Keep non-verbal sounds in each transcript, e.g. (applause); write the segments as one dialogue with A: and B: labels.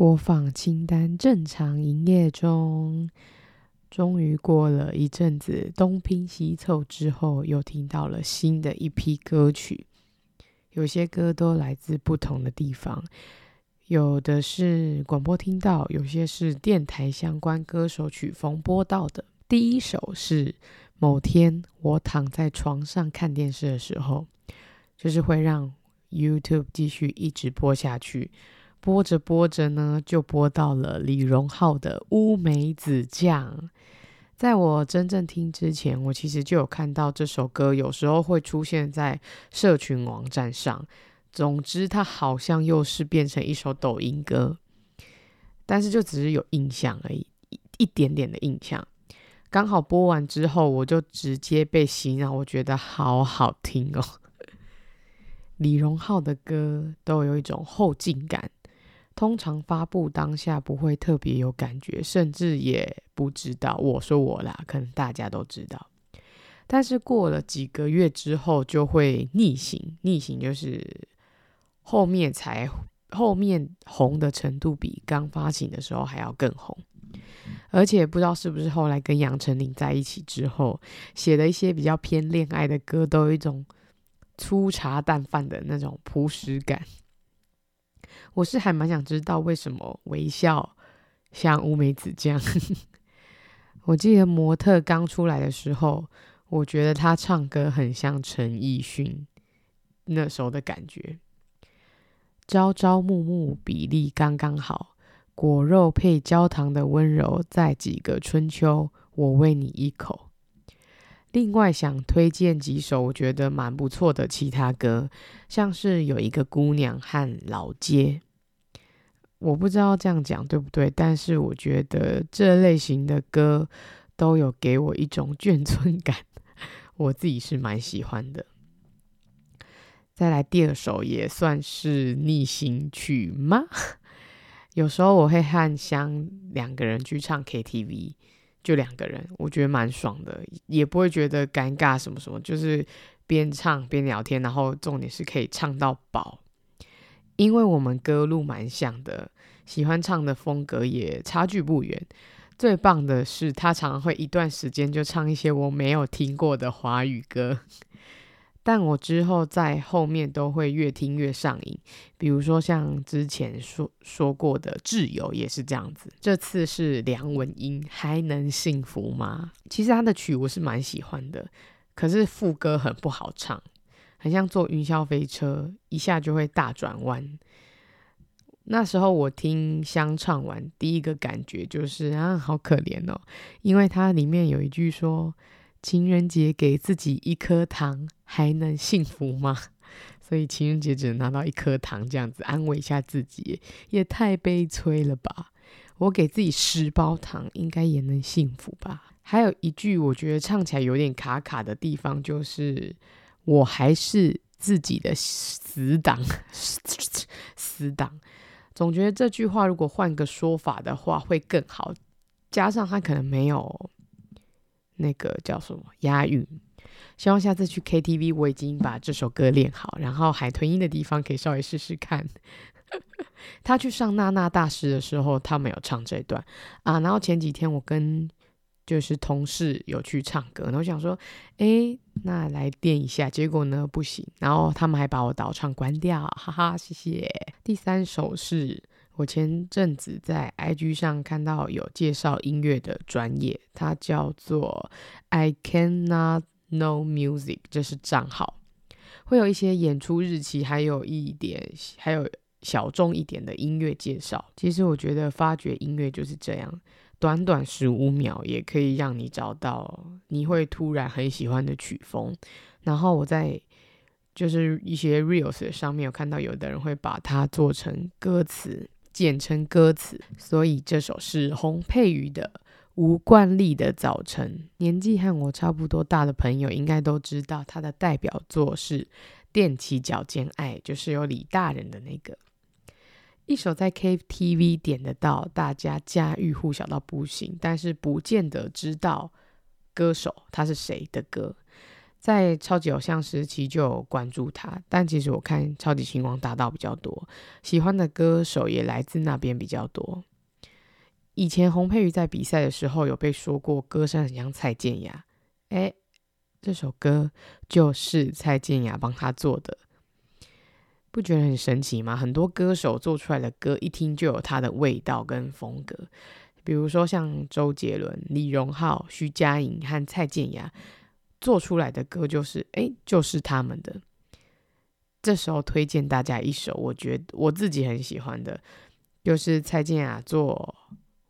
A: 播放清单正常营业中。终于过了一阵子东拼西凑之后，又听到了新的一批歌曲。有些歌都来自不同的地方，有的是广播听到，有些是电台相关歌手曲风播到的。第一首是某天我躺在床上看电视的时候，就是会让 YouTube 继续一直播下去。播着播着呢，就播到了李荣浩的《乌梅子酱》。在我真正听之前，我其实就有看到这首歌，有时候会出现在社群网站上。总之，它好像又是变成一首抖音歌，但是就只是有印象而已，一一点点的印象。刚好播完之后，我就直接被洗脑，我觉得好好听哦。李荣浩的歌都有一种后劲感。通常发布当下不会特别有感觉，甚至也不知道。我说我啦，可能大家都知道。但是过了几个月之后，就会逆行。逆行就是后面才后面红的程度比刚发行的时候还要更红。而且不知道是不是后来跟杨丞琳在一起之后，写的一些比较偏恋爱的歌，都有一种粗茶淡饭的那种朴实感。我是还蛮想知道为什么微笑像乌梅子酱。(laughs) 我记得模特刚出来的时候，我觉得他唱歌很像陈奕迅那时候的感觉。朝朝暮暮比例刚刚好，果肉配焦糖的温柔，在几个春秋，我喂你一口。另外想推荐几首我觉得蛮不错的其他歌，像是有一个姑娘和老街，我不知道这样讲对不对，但是我觉得这类型的歌都有给我一种眷村感，(laughs) 我自己是蛮喜欢的。再来第二首也算是逆行曲吗？(laughs) 有时候我会和香两个人去唱 KTV。就两个人，我觉得蛮爽的，也不会觉得尴尬什么什么，就是边唱边聊天，然后重点是可以唱到饱，因为我们歌路蛮像的，喜欢唱的风格也差距不远。最棒的是，他常常会一段时间就唱一些我没有听过的华语歌。但我之后在后面都会越听越上瘾，比如说像之前说说过的《挚友》也是这样子。这次是梁文音，还能幸福吗？其实他的曲我是蛮喜欢的，可是副歌很不好唱，很像坐云霄飞车，一下就会大转弯。那时候我听香唱完，第一个感觉就是啊，好可怜哦，因为它里面有一句说。情人节给自己一颗糖，还能幸福吗？所以情人节只能拿到一颗糖，这样子安慰一下自己，也太悲催了吧！我给自己十包糖，应该也能幸福吧？还有一句我觉得唱起来有点卡卡的地方，就是我还是自己的死党，死党。总觉得这句话如果换个说法的话会更好，加上他可能没有。那个叫什么押韵？希望下次去 KTV，我已经把这首歌练好，然后海豚音的地方可以稍微试试看。(laughs) 他去上娜娜大师的时候，他没有唱这段啊。然后前几天我跟就是同事有去唱歌，然后想说，哎，那来练一下，结果呢不行，然后他们还把我导唱关掉，哈哈，谢谢。第三首是。我前阵子在 IG 上看到有介绍音乐的专业，它叫做 I Cannot Know Music，这是账号，会有一些演出日期，还有一点，还有小众一点的音乐介绍。其实我觉得发掘音乐就是这样，短短十五秒也可以让你找到你会突然很喜欢的曲风。然后我在就是一些 Reels 上面有看到，有的人会把它做成歌词。简称歌词，所以这首是洪佩瑜的《吴冠丽的早晨》。年纪和我差不多大的朋友应该都知道，他的代表作是《踮起脚尖爱》，就是有李大人的那个。一首在 KTV 点得到，大家家喻户晓到不行，但是不见得知道歌手他是谁的歌。在超级偶像时期就有关注他，但其实我看超级星光大道比较多，喜欢的歌手也来自那边比较多。以前洪佩瑜在比赛的时候有被说过歌声很像蔡健雅，诶，这首歌就是蔡健雅帮他做的，不觉得很神奇吗？很多歌手做出来的歌一听就有他的味道跟风格，比如说像周杰伦、李荣浩、徐佳莹和蔡健雅。做出来的歌就是，哎，就是他们的。这时候推荐大家一首，我觉得我自己很喜欢的，就是蔡健雅做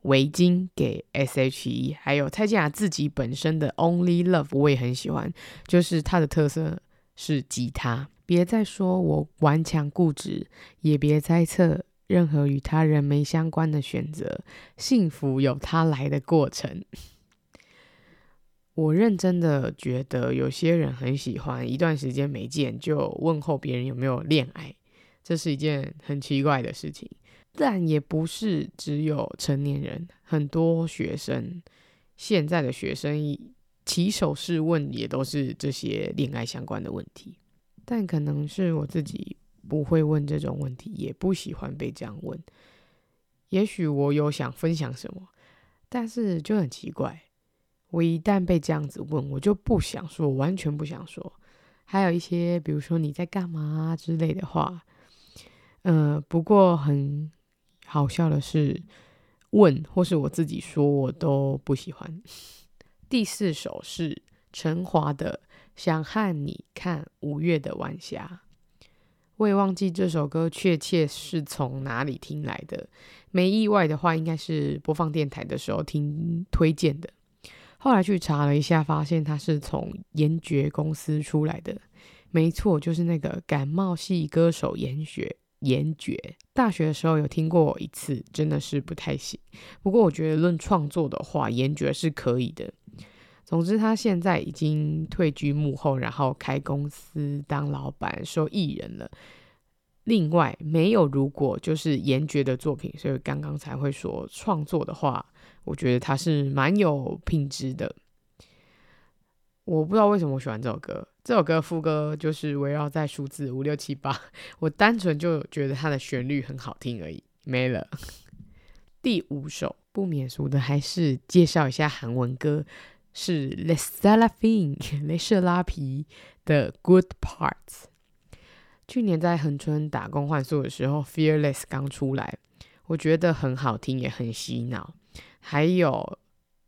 A: 围巾给 S.H.E，还有蔡健雅自己本身的 Only Love，我也很喜欢，就是它的特色是吉他。别再说我顽强固执，也别猜测任何与他人没相关的选择，幸福有它来的过程。我认真的觉得，有些人很喜欢一段时间没见就问候别人有没有恋爱，这是一件很奇怪的事情。但也不是只有成年人，很多学生，现在的学生起手式问也都是这些恋爱相关的问题。但可能是我自己不会问这种问题，也不喜欢被这样问。也许我有想分享什么，但是就很奇怪。我一旦被这样子问，我就不想说，完全不想说。还有一些，比如说你在干嘛之类的话，呃，不过很好笑的是，问或是我自己说，我都不喜欢。(laughs) 第四首是陈华的《想和你看五月的晚霞》，我也忘记这首歌确切是从哪里听来的，没意外的话，应该是播放电台的时候听推荐的。后来去查了一下，发现他是从严爵公司出来的，没错，就是那个感冒系歌手严爵。严爵大学的时候有听过一次，真的是不太行。不过我觉得论创作的话，严爵是可以的。总之，他现在已经退居幕后，然后开公司当老板，收艺人了。另外，没有如果就是严爵的作品，所以刚刚才会说创作的话。我觉得他是蛮有品质的。我不知道为什么我喜欢这首歌。这首歌副歌就是围绕在数字五六七八，(laughs) 我单纯就觉得它的旋律很好听而已，没了。(laughs) 第五首不免俗的，还是介绍一下韩文歌，是 LE SSERAFIM (laughs) 雷射拉皮的 Good Parts。去年在恒春打工换宿的时候，Fearless 刚出来，我觉得很好听，也很洗脑。还有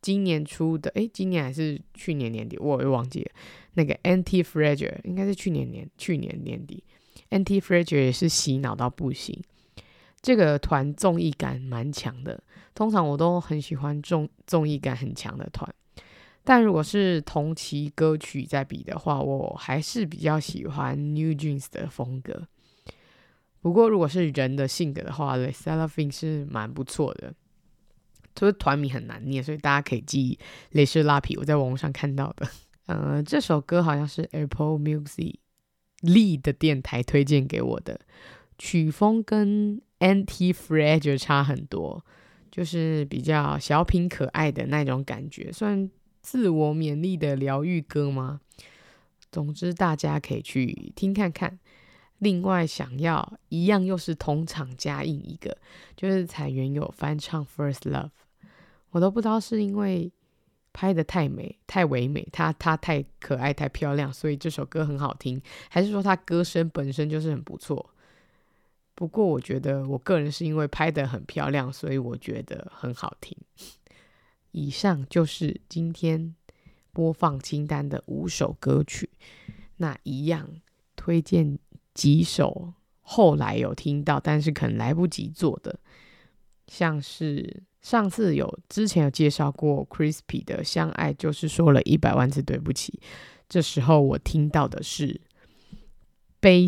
A: 今年出的，诶，今年还是去年年底，我又忘记了。那个 Anti-Fragile 应该是去年年去年年底，Anti-Fragile 也是洗脑到不行。这个团综艺感蛮强的，通常我都很喜欢综综艺感很强的团。但如果是同期歌曲在比的话，我还是比较喜欢 New Jeans 的风格。不过如果是人的性格的话，LE SSERAFIM 是蛮不错的。就是团名很难念，所以大家可以记忆雷射拉皮。我在网络上看到的，呃，这首歌好像是 Apple Music Lee 的电台推荐给我的，曲风跟 Anti-Fragile 差很多，就是比较小品可爱的那种感觉，虽然自我勉励的疗愈歌吗？总之，大家可以去听看看。另外，想要一样又是同场加印一个，就是彩元有翻唱《First Love》，我都不知道是因为拍得太美、太唯美，她她太可爱、太漂亮，所以这首歌很好听，还是说她歌声本身就是很不错？不过我觉得我个人是因为拍得很漂亮，所以我觉得很好听。以上就是今天播放清单的五首歌曲，那一样推荐。几首后来有听到，但是可能来不及做的，像是上次有之前有介绍过 Crispy 的《相爱就是说了一百万次对不起》，这时候我听到的是悲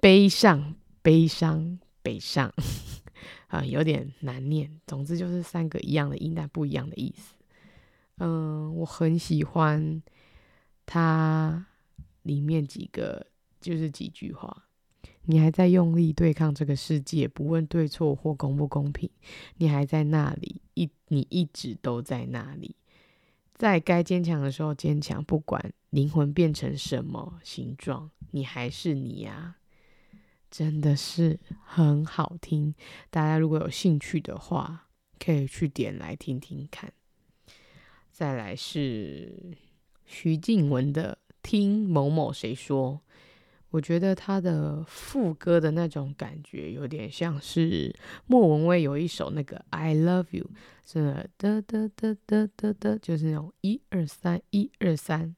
A: 悲伤悲伤悲伤 (laughs) 啊，有点难念。总之就是三个一样的音，但不一样的意思。嗯，我很喜欢它里面几个。就是几句话，你还在用力对抗这个世界，不问对错或公不公平，你还在那里，一你一直都在那里，在该坚强的时候坚强，不管灵魂变成什么形状，你还是你呀，真的是很好听。大家如果有兴趣的话，可以去点来听听看。再来是徐静雯的《听某某谁说》。我觉得他的副歌的那种感觉，有点像是莫文蔚有一首那个 I Love You，是哒哒哒哒哒哒，就是那种一二三一二三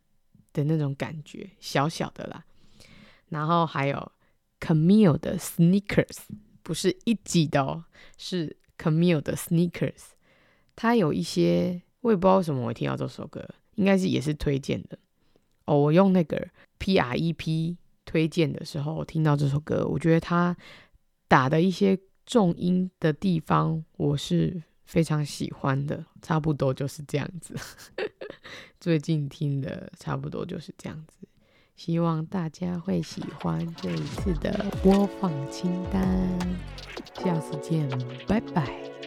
A: 的那种感觉，小小的啦。然后还有 Camille 的 Sneakers，不是一级的哦，是 Camille 的 Sneakers。他有一些我也不知道为什么我听到这首歌，应该是也是推荐的哦。我用那个 P R E P。推荐的时候，听到这首歌，我觉得他打的一些重音的地方，我是非常喜欢的。差不多就是这样子，(laughs) 最近听的差不多就是这样子。希望大家会喜欢这一次的播放清单。下次见，拜拜。